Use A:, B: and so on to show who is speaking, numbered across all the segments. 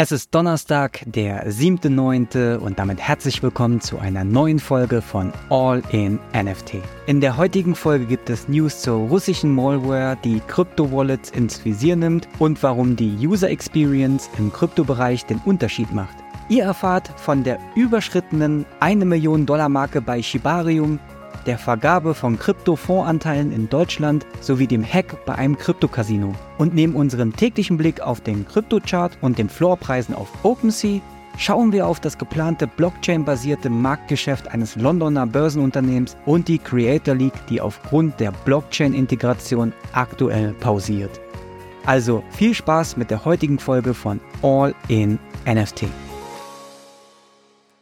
A: Es ist Donnerstag, der 7.9. und damit herzlich willkommen zu einer neuen Folge von All in NFT. In der heutigen Folge gibt es News zur russischen Malware, die Krypto-Wallets ins Visier nimmt und warum die User Experience im Kryptobereich den Unterschied macht. Ihr erfahrt von der überschrittenen 1 Million Dollar Marke bei Shibarium, der Vergabe von Krypto-Fondsanteilen in Deutschland sowie dem Hack bei einem Krypto-Casino. Und neben unserem täglichen Blick auf den Kryptochart und den Floorpreisen auf OpenSea schauen wir auf das geplante Blockchain-basierte Marktgeschäft eines Londoner Börsenunternehmens und die Creator League, die aufgrund der Blockchain-Integration aktuell pausiert. Also viel Spaß mit der heutigen Folge von All in NFT.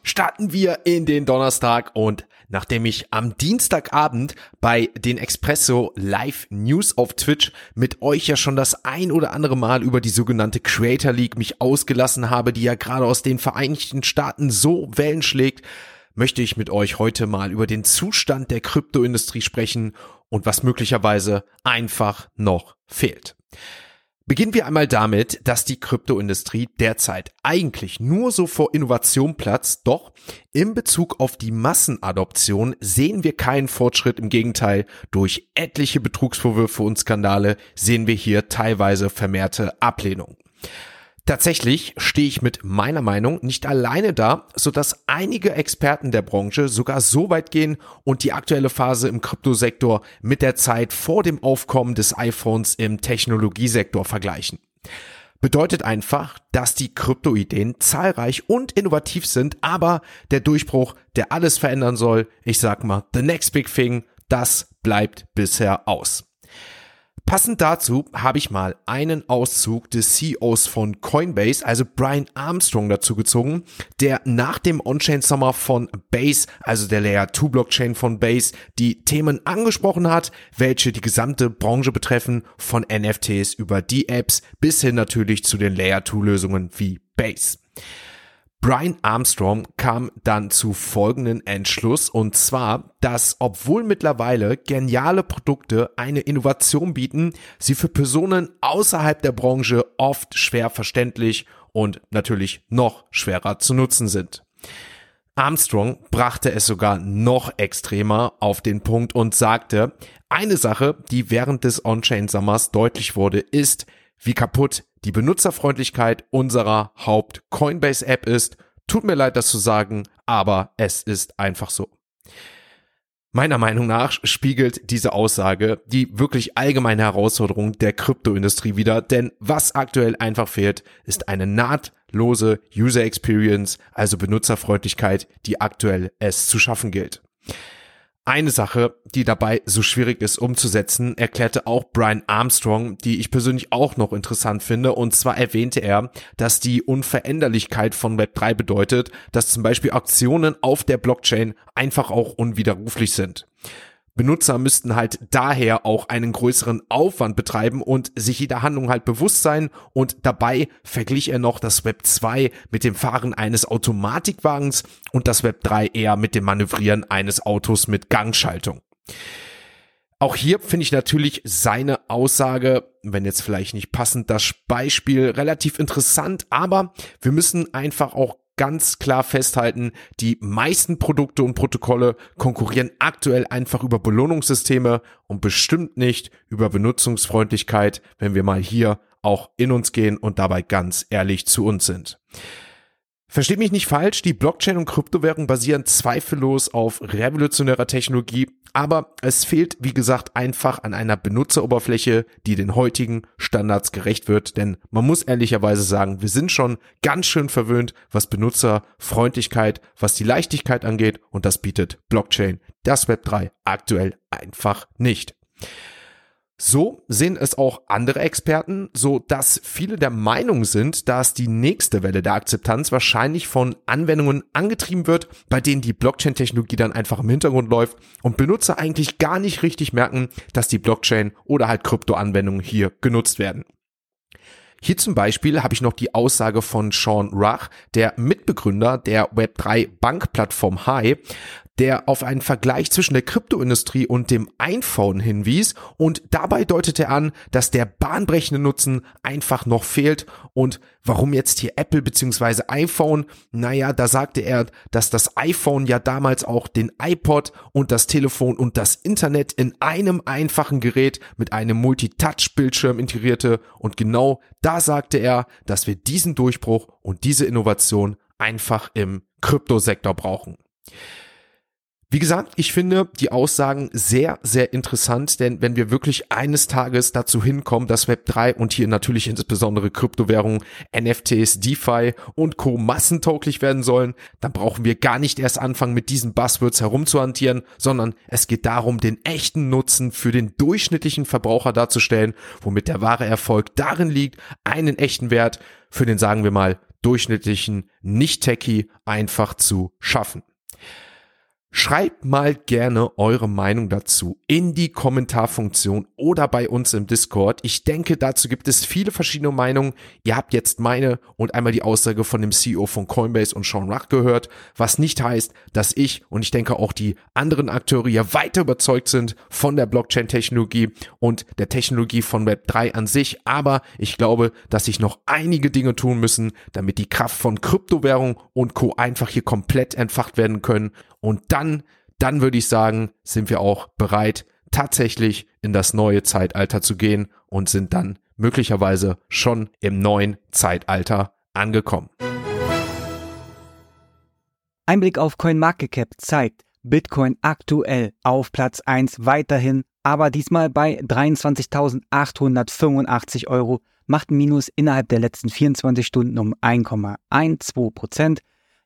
B: Starten wir in den Donnerstag und nachdem ich am Dienstagabend bei den Expresso Live News auf Twitch mit euch ja schon das ein oder andere Mal über die sogenannte Creator League mich ausgelassen habe, die ja gerade aus den Vereinigten Staaten so Wellen schlägt, möchte ich mit euch heute mal über den Zustand der Kryptoindustrie sprechen und was möglicherweise einfach noch fehlt. Beginnen wir einmal damit, dass die Kryptoindustrie derzeit eigentlich nur so vor Innovation platzt, doch in Bezug auf die Massenadoption sehen wir keinen Fortschritt, im Gegenteil, durch etliche Betrugsvorwürfe und Skandale sehen wir hier teilweise vermehrte Ablehnung. Tatsächlich stehe ich mit meiner Meinung nicht alleine da, so dass einige Experten der Branche sogar so weit gehen und die aktuelle Phase im Kryptosektor mit der Zeit vor dem Aufkommen des iPhones im Technologiesektor vergleichen. Bedeutet einfach, dass die Kryptoideen zahlreich und innovativ sind, aber der Durchbruch, der alles verändern soll, ich sag mal, the next big thing, das bleibt bisher aus. Passend dazu habe ich mal einen Auszug des CEOs von Coinbase, also Brian Armstrong, dazu gezogen, der nach dem On-Chain-Sommer von Base, also der Layer 2 Blockchain von Base, die Themen angesprochen hat, welche die gesamte Branche betreffen, von NFTs über die Apps bis hin natürlich zu den Layer 2 Lösungen wie Base. Brian Armstrong kam dann zu folgenden Entschluss und zwar, dass obwohl mittlerweile geniale Produkte eine Innovation bieten, sie für Personen außerhalb der Branche oft schwer verständlich und natürlich noch schwerer zu nutzen sind. Armstrong brachte es sogar noch extremer auf den Punkt und sagte, eine Sache, die während des On-Chain-Sommers deutlich wurde, ist, wie kaputt die Benutzerfreundlichkeit unserer Haupt-Coinbase-App ist. Tut mir leid, das zu sagen, aber es ist einfach so. Meiner Meinung nach spiegelt diese Aussage die wirklich allgemeine Herausforderung der Kryptoindustrie wider, denn was aktuell einfach fehlt, ist eine nahtlose User Experience, also Benutzerfreundlichkeit, die aktuell es zu schaffen gilt. Eine Sache, die dabei so schwierig ist umzusetzen, erklärte auch Brian Armstrong, die ich persönlich auch noch interessant finde. Und zwar erwähnte er, dass die Unveränderlichkeit von Web3 bedeutet, dass zum Beispiel Aktionen auf der Blockchain einfach auch unwiderruflich sind. Benutzer müssten halt daher auch einen größeren Aufwand betreiben und sich jeder Handlung halt bewusst sein und dabei verglich er noch das Web 2 mit dem Fahren eines Automatikwagens und das Web 3 eher mit dem Manövrieren eines Autos mit Gangschaltung. Auch hier finde ich natürlich seine Aussage, wenn jetzt vielleicht nicht passend das Beispiel, relativ interessant, aber wir müssen einfach auch ganz klar festhalten, die meisten Produkte und Protokolle konkurrieren aktuell einfach über Belohnungssysteme und bestimmt nicht über Benutzungsfreundlichkeit, wenn wir mal hier auch in uns gehen und dabei ganz ehrlich zu uns sind. Versteht mich nicht falsch, die Blockchain und Kryptowährung basieren zweifellos auf revolutionärer Technologie, aber es fehlt, wie gesagt, einfach an einer Benutzeroberfläche, die den heutigen Standards gerecht wird, denn man muss ehrlicherweise sagen, wir sind schon ganz schön verwöhnt, was Benutzerfreundlichkeit, was die Leichtigkeit angeht und das bietet Blockchain, das Web 3 aktuell einfach nicht. So sehen es auch andere Experten, so dass viele der Meinung sind, dass die nächste Welle der Akzeptanz wahrscheinlich von Anwendungen angetrieben wird, bei denen die Blockchain-Technologie dann einfach im Hintergrund läuft und Benutzer eigentlich gar nicht richtig merken, dass die Blockchain oder halt Krypto-Anwendungen hier genutzt werden. Hier zum Beispiel habe ich noch die Aussage von Sean Ruch, der Mitbegründer der Web3 Bankplattform Hi, der auf einen Vergleich zwischen der Kryptoindustrie und dem iPhone hinwies und dabei deutete er an, dass der bahnbrechende Nutzen einfach noch fehlt und warum jetzt hier Apple bzw. iPhone? Naja, da sagte er, dass das iPhone ja damals auch den iPod und das Telefon und das Internet in einem einfachen Gerät mit einem Multitouch-Bildschirm integrierte und genau da sagte er, dass wir diesen Durchbruch und diese Innovation einfach im Kryptosektor brauchen. Wie gesagt, ich finde die Aussagen sehr, sehr interessant, denn wenn wir wirklich eines Tages dazu hinkommen, dass Web3 und hier natürlich insbesondere Kryptowährungen, NFTs, DeFi und Co. massentauglich werden sollen, dann brauchen wir gar nicht erst anfangen, mit diesen Buzzwords herumzuhantieren, sondern es geht darum, den echten Nutzen für den durchschnittlichen Verbraucher darzustellen, womit der wahre Erfolg darin liegt, einen echten Wert für den, sagen wir mal, durchschnittlichen Nicht-Techie einfach zu schaffen. Schreibt mal gerne eure Meinung dazu in die Kommentarfunktion oder bei uns im Discord. Ich denke, dazu gibt es viele verschiedene Meinungen. Ihr habt jetzt meine und einmal die Aussage von dem CEO von Coinbase und Sean Ruck gehört, was nicht heißt, dass ich und ich denke auch die anderen Akteure ja weiter überzeugt sind von der Blockchain-Technologie und der Technologie von Web3 an sich. Aber ich glaube, dass sich noch einige Dinge tun müssen, damit die Kraft von Kryptowährung und Co. einfach hier komplett entfacht werden können und dann, dann würde ich sagen, sind wir auch bereit, tatsächlich in das neue Zeitalter zu gehen und sind dann möglicherweise schon im neuen Zeitalter angekommen.
A: Ein Blick auf CoinMarketCap zeigt Bitcoin aktuell auf Platz 1 weiterhin, aber diesmal bei 23.885 Euro, macht Minus innerhalb der letzten 24 Stunden um 1,12 Prozent.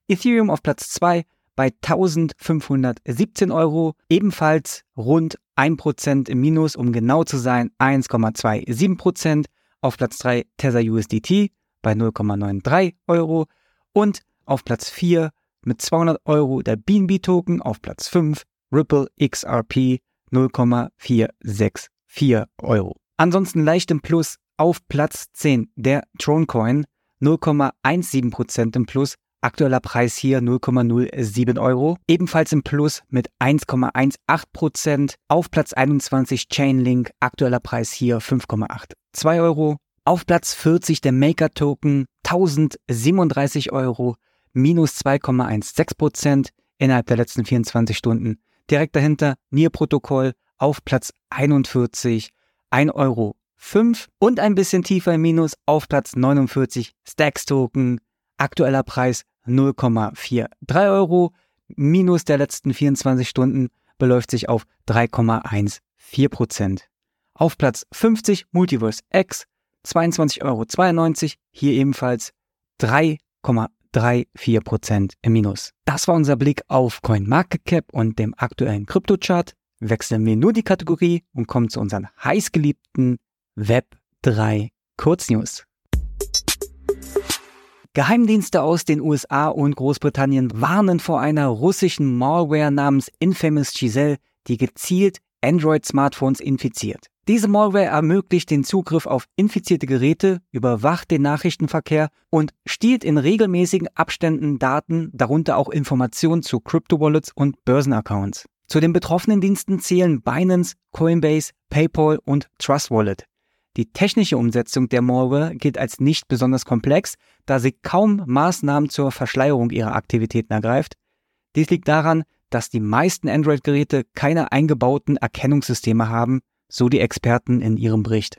A: Ethereum auf Platz 2 bei 1517 Euro, ebenfalls rund 1% im Minus, um genau zu sein 1,27%. Auf Platz 3 Tether USDT bei 0,93 Euro und auf Platz 4 mit 200 Euro der BNB Token, auf Platz 5 Ripple XRP 0,464 Euro. Ansonsten leicht im Plus auf Platz 10 der Tronecoin 0,17% im Plus Aktueller Preis hier 0,07 Euro. Ebenfalls im Plus mit 1,18% Auf Platz 21 Chainlink. Aktueller Preis hier 5,82 Euro. Auf Platz 40 der Maker Token 1037 Euro. Minus 2,16% innerhalb der letzten 24 Stunden. Direkt dahinter Nier Protokoll auf Platz 41 1 Euro 5 und ein bisschen tiefer im Minus auf Platz 49 Stacks Token. Aktueller Preis 0,43 Euro. Minus der letzten 24 Stunden beläuft sich auf 3,14 Prozent. Auf Platz 50 Multiverse X 22,92 Euro. Hier ebenfalls 3,34 Prozent im Minus. Das war unser Blick auf CoinMarketCap und dem aktuellen Kryptochart. Wechseln wir nur die Kategorie und kommen zu unseren heißgeliebten Web 3 Kurznews. Geheimdienste aus den USA und Großbritannien warnen vor einer russischen Malware namens Infamous Giselle, die gezielt Android-Smartphones infiziert. Diese Malware ermöglicht den Zugriff auf infizierte Geräte, überwacht den Nachrichtenverkehr und stiehlt in regelmäßigen Abständen Daten, darunter auch Informationen zu Crypto-Wallets und Börsenaccounts. Zu den betroffenen Diensten zählen Binance, Coinbase, PayPal und Trust Wallet. Die technische Umsetzung der Malware gilt als nicht besonders komplex, da sie kaum Maßnahmen zur Verschleierung ihrer Aktivitäten ergreift. Dies liegt daran, dass die meisten Android-Geräte keine eingebauten Erkennungssysteme haben, so die Experten in ihrem Bericht.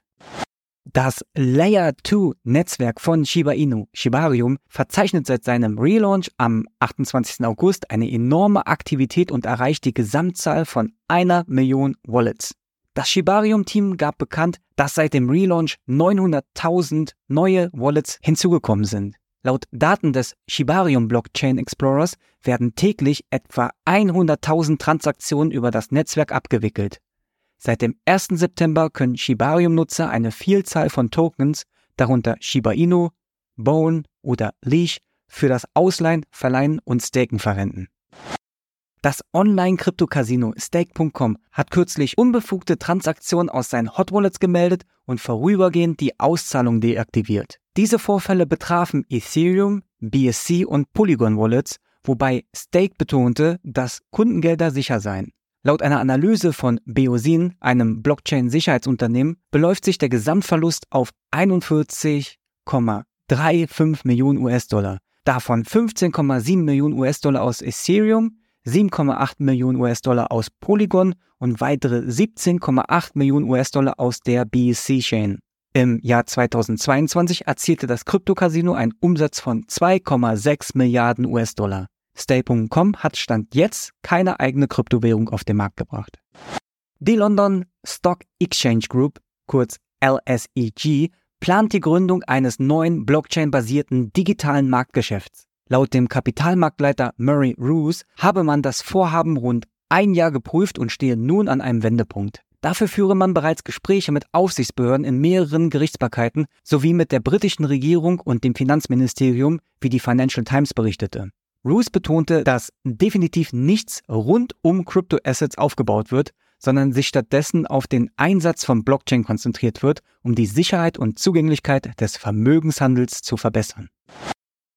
A: Das Layer 2 Netzwerk von Shiba Inu, Shibarium, verzeichnet seit seinem Relaunch am 28. August eine enorme Aktivität und erreicht die Gesamtzahl von einer Million Wallets. Das Shibarium-Team gab bekannt, dass seit dem Relaunch 900.000 neue Wallets hinzugekommen sind. Laut Daten des Shibarium Blockchain Explorers werden täglich etwa 100.000 Transaktionen über das Netzwerk abgewickelt. Seit dem 1. September können Shibarium-Nutzer eine Vielzahl von Tokens, darunter Shiba Inu, Bone oder Leash, für das Ausleihen, Verleihen und Staken verwenden. Das Online-Krypto-Casino Stake.com hat kürzlich unbefugte Transaktionen aus seinen Hot Wallets gemeldet und vorübergehend die Auszahlung deaktiviert. Diese Vorfälle betrafen Ethereum, BSC und Polygon Wallets, wobei Stake betonte, dass Kundengelder sicher seien. Laut einer Analyse von Beosin, einem Blockchain-Sicherheitsunternehmen, beläuft sich der Gesamtverlust auf 41,35 Millionen US-Dollar. Davon 15,7 Millionen US-Dollar aus Ethereum, 7,8 Millionen US-Dollar aus Polygon und weitere 17,8 Millionen US-Dollar aus der BSC-Chain. Im Jahr 2022 erzielte das Krypto-Casino einen Umsatz von 2,6 Milliarden US-Dollar. Stay.com hat Stand jetzt keine eigene Kryptowährung auf den Markt gebracht. Die London Stock Exchange Group, kurz LSEG, plant die Gründung eines neuen Blockchain-basierten digitalen Marktgeschäfts. Laut dem Kapitalmarktleiter Murray Roos habe man das Vorhaben rund ein Jahr geprüft und stehe nun an einem Wendepunkt. Dafür führe man bereits Gespräche mit Aufsichtsbehörden in mehreren Gerichtsbarkeiten sowie mit der britischen Regierung und dem Finanzministerium, wie die Financial Times berichtete. Roos betonte, dass definitiv nichts rund um Crypto-Assets aufgebaut wird, sondern sich stattdessen auf den Einsatz von Blockchain konzentriert wird, um die Sicherheit und Zugänglichkeit des Vermögenshandels zu verbessern.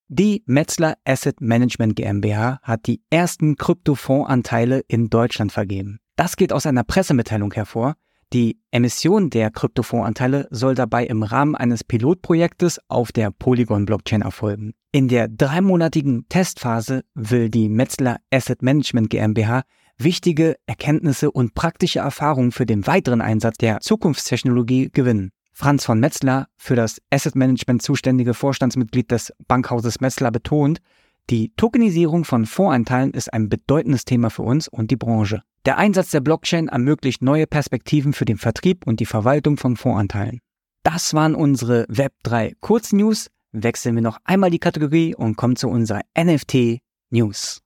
A: Die Metzler Asset Management GmbH hat die ersten Kryptofondsanteile in Deutschland vergeben. Das geht aus einer Pressemitteilung hervor, die Emission der Kryptofondsanteile soll dabei im Rahmen eines Pilotprojektes auf der Polygon-Blockchain erfolgen. In der dreimonatigen Testphase will die Metzler Asset Management GmbH wichtige Erkenntnisse und praktische Erfahrungen für den weiteren Einsatz der Zukunftstechnologie gewinnen. Franz von Metzler, für das Asset Management zuständige Vorstandsmitglied des Bankhauses Metzler, betont, die Tokenisierung von Fondsanteilen ist ein bedeutendes Thema für uns und die Branche. Der Einsatz der Blockchain ermöglicht neue Perspektiven für den Vertrieb und die Verwaltung von Fondsanteilen. Das waren unsere Web3 Kurznews. Wechseln wir noch einmal die Kategorie und kommen zu unserer NFT News.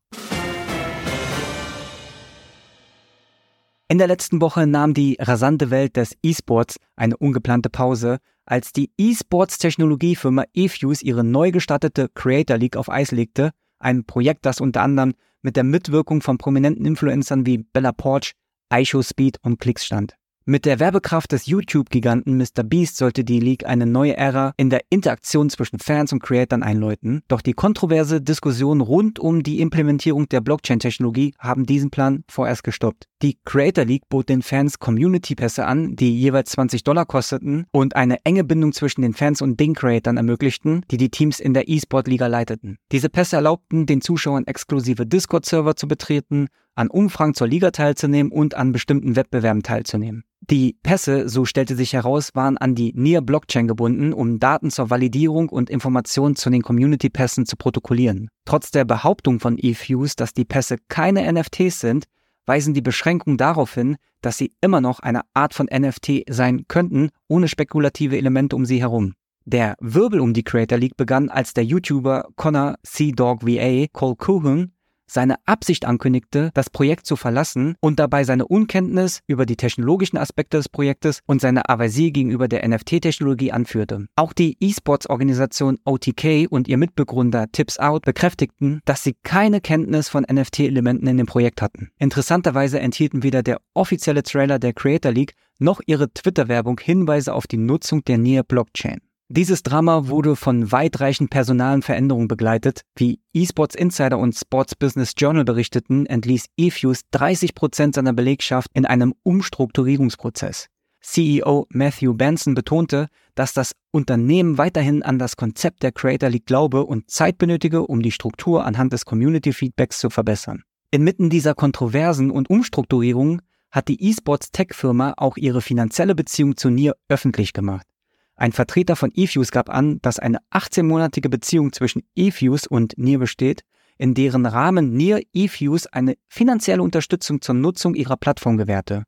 A: In der letzten Woche nahm die rasante Welt des E-Sports eine ungeplante Pause, als die E-Sports-Technologiefirma eFuse ihre neu gestartete Creator League auf Eis legte, ein Projekt, das unter anderem mit der Mitwirkung von prominenten Influencern wie Bella Porch, iShow Speed und Klicks stand. Mit der Werbekraft des YouTube-Giganten Mr. Beast sollte die League eine neue Ära in der Interaktion zwischen Fans und Creatern einläuten, doch die kontroverse Diskussion rund um die Implementierung der Blockchain-Technologie haben diesen Plan vorerst gestoppt. Die Creator League bot den Fans Community-Pässe an, die jeweils 20 Dollar kosteten und eine enge Bindung zwischen den Fans und den Creatern ermöglichten, die die Teams in der E-Sport-Liga leiteten. Diese Pässe erlaubten den Zuschauern exklusive Discord-Server zu betreten, an Umfragen zur Liga teilzunehmen und an bestimmten Wettbewerben teilzunehmen. Die Pässe, so stellte sich heraus, waren an die Near Blockchain gebunden, um Daten zur Validierung und Informationen zu den Community-Pässen zu protokollieren. Trotz der Behauptung von eFuse, dass die Pässe keine NFTs sind, weisen die Beschränkungen darauf hin, dass sie immer noch eine Art von NFT sein könnten, ohne spekulative Elemente um sie herum. Der Wirbel um die Creator League begann, als der YouTuber Connor C. Dog VA Cole Coogan seine Absicht ankündigte, das Projekt zu verlassen und dabei seine Unkenntnis über die technologischen Aspekte des Projektes und seine Aversie gegenüber der NFT-Technologie anführte. Auch die E-Sports-Organisation OTK und ihr Mitbegründer Tips Out bekräftigten, dass sie keine Kenntnis von NFT-Elementen in dem Projekt hatten. Interessanterweise enthielten weder der offizielle Trailer der Creator League noch ihre Twitter-Werbung Hinweise auf die Nutzung der Near Blockchain. Dieses Drama wurde von weitreichenden personalen Veränderungen begleitet. Wie eSports Insider und Sports Business Journal berichteten, entließ eFuse 30 Prozent seiner Belegschaft in einem Umstrukturierungsprozess. CEO Matthew Benson betonte, dass das Unternehmen weiterhin an das Konzept der Creator League glaube und Zeit benötige, um die Struktur anhand des Community Feedbacks zu verbessern. Inmitten dieser Kontroversen und Umstrukturierungen hat die eSports Tech-Firma auch ihre finanzielle Beziehung zu NIR öffentlich gemacht. Ein Vertreter von eFuse gab an, dass eine 18-monatige Beziehung zwischen eFuse und NIR besteht, in deren Rahmen NIR eFuse eine finanzielle Unterstützung zur Nutzung ihrer Plattform gewährte.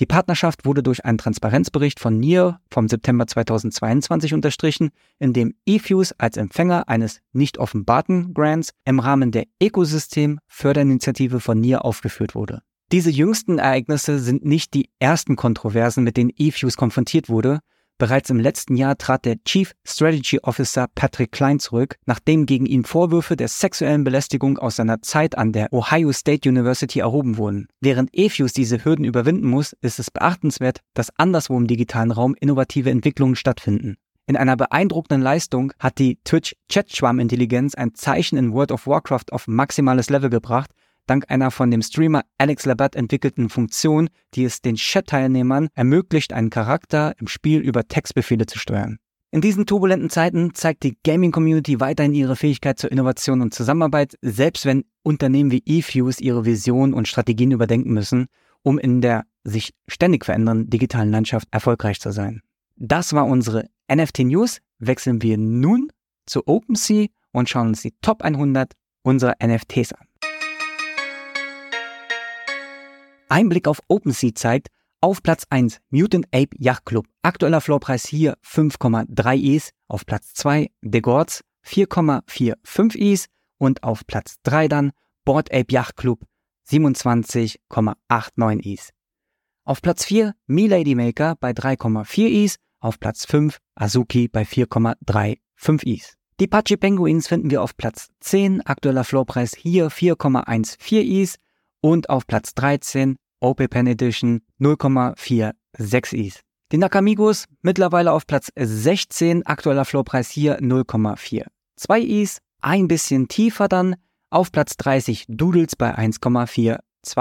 A: Die Partnerschaft wurde durch einen Transparenzbericht von NIR vom September 2022 unterstrichen, in dem eFuse als Empfänger eines nicht offenbarten Grants im Rahmen der Ökosystem-Förderinitiative von NIR aufgeführt wurde. Diese jüngsten Ereignisse sind nicht die ersten Kontroversen, mit denen eFuse konfrontiert wurde, Bereits im letzten Jahr trat der Chief Strategy Officer Patrick Klein zurück, nachdem gegen ihn Vorwürfe der sexuellen Belästigung aus seiner Zeit an der Ohio State University erhoben wurden. Während EFUS diese Hürden überwinden muss, ist es beachtenswert, dass anderswo im digitalen Raum innovative Entwicklungen stattfinden. In einer beeindruckenden Leistung hat die Twitch Chat-Schwarm-Intelligenz ein Zeichen in World of Warcraft auf maximales Level gebracht, dank einer von dem Streamer Alex Labat entwickelten Funktion, die es den Chat-Teilnehmern ermöglicht, einen Charakter im Spiel über Textbefehle zu steuern. In diesen turbulenten Zeiten zeigt die Gaming-Community weiterhin ihre Fähigkeit zur Innovation und Zusammenarbeit, selbst wenn Unternehmen wie eFuse ihre Vision und Strategien überdenken müssen, um in der sich ständig verändernden digitalen Landschaft erfolgreich zu sein. Das war unsere NFT News. Wechseln wir nun zu OpenSea und schauen uns die Top 100 unserer NFTs an. Ein Blick auf OpenSea zeigt, auf Platz 1 Mutant Ape Yacht Club. Aktueller Floorpreis hier 5,3 Is. Auf Platz 2 The Gods 4,45 Is. Und auf Platz 3 dann Board Ape Yacht Club 27,89 Is. Auf Platz 4 Me Lady Maker bei 3,4 Is. Auf Platz 5 Azuki bei 4,35 Is. Die Pachi Penguins finden wir auf Platz 10. Aktueller Floorpreis hier 4,14 Is. Und auf Platz 13 OP Pen Edition 0,46 Is. Die Nakamigos mittlerweile auf Platz 16, aktueller Floorpreis hier 0,42 Is. Ein bisschen tiefer dann auf Platz 30 Doodles bei 1,42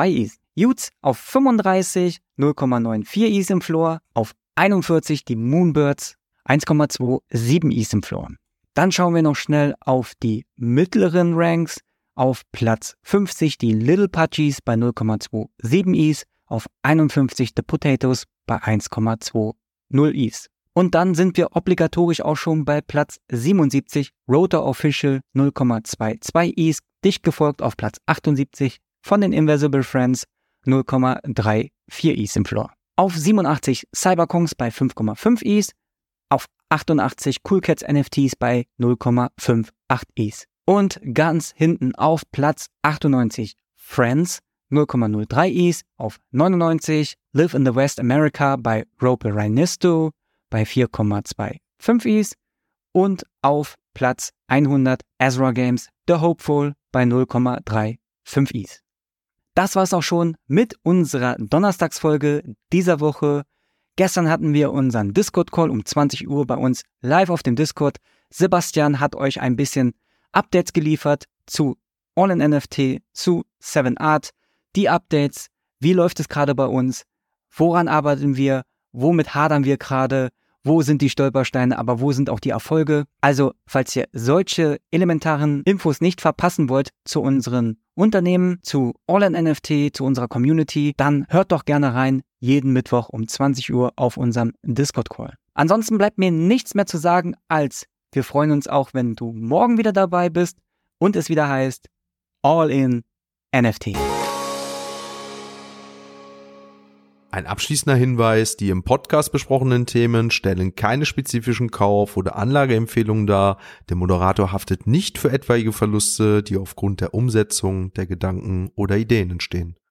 A: Is. Utes auf 35, 0,94 Is im Floor. Auf 41 die Moonbirds 1,27 Is im Floor. Dann schauen wir noch schnell auf die mittleren Ranks. Auf Platz 50 die Little Pudgies bei 0,27 Is, auf 51 The Potatoes bei 1,20 Is. Und dann sind wir obligatorisch auch schon bei Platz 77 Rotor Official 0,22 Is, dicht gefolgt auf Platz 78 von den Invisible Friends 0,34 Is im Floor. Auf 87 Cyberkongs bei 5,5 Is, auf 88 Cool Cats NFTs bei 0,58 Is. Und ganz hinten auf Platz 98 Friends 0,03 Is, auf 99 Live in the West America bei Rope Rhinisto bei 4,25 Is und auf Platz 100 Ezra Games The Hopeful bei 0,35 Is. Das war's auch schon mit unserer Donnerstagsfolge dieser Woche. Gestern hatten wir unseren Discord-Call um 20 Uhr bei uns live auf dem Discord. Sebastian hat euch ein bisschen Updates geliefert zu All in NFT, zu 7 Art, die Updates, wie läuft es gerade bei uns, woran arbeiten wir, womit hadern wir gerade, wo sind die Stolpersteine, aber wo sind auch die Erfolge. Also, falls ihr solche elementaren Infos nicht verpassen wollt zu unseren Unternehmen, zu All in NFT, zu unserer Community, dann hört doch gerne rein, jeden Mittwoch um 20 Uhr auf unserem Discord-Call. Ansonsten bleibt mir nichts mehr zu sagen als wir freuen uns auch, wenn du morgen wieder dabei bist und es wieder heißt All in NFT.
B: Ein abschließender Hinweis, die im Podcast besprochenen Themen stellen keine spezifischen Kauf- oder Anlageempfehlungen dar. Der Moderator haftet nicht für etwaige Verluste, die aufgrund der Umsetzung der Gedanken oder Ideen entstehen.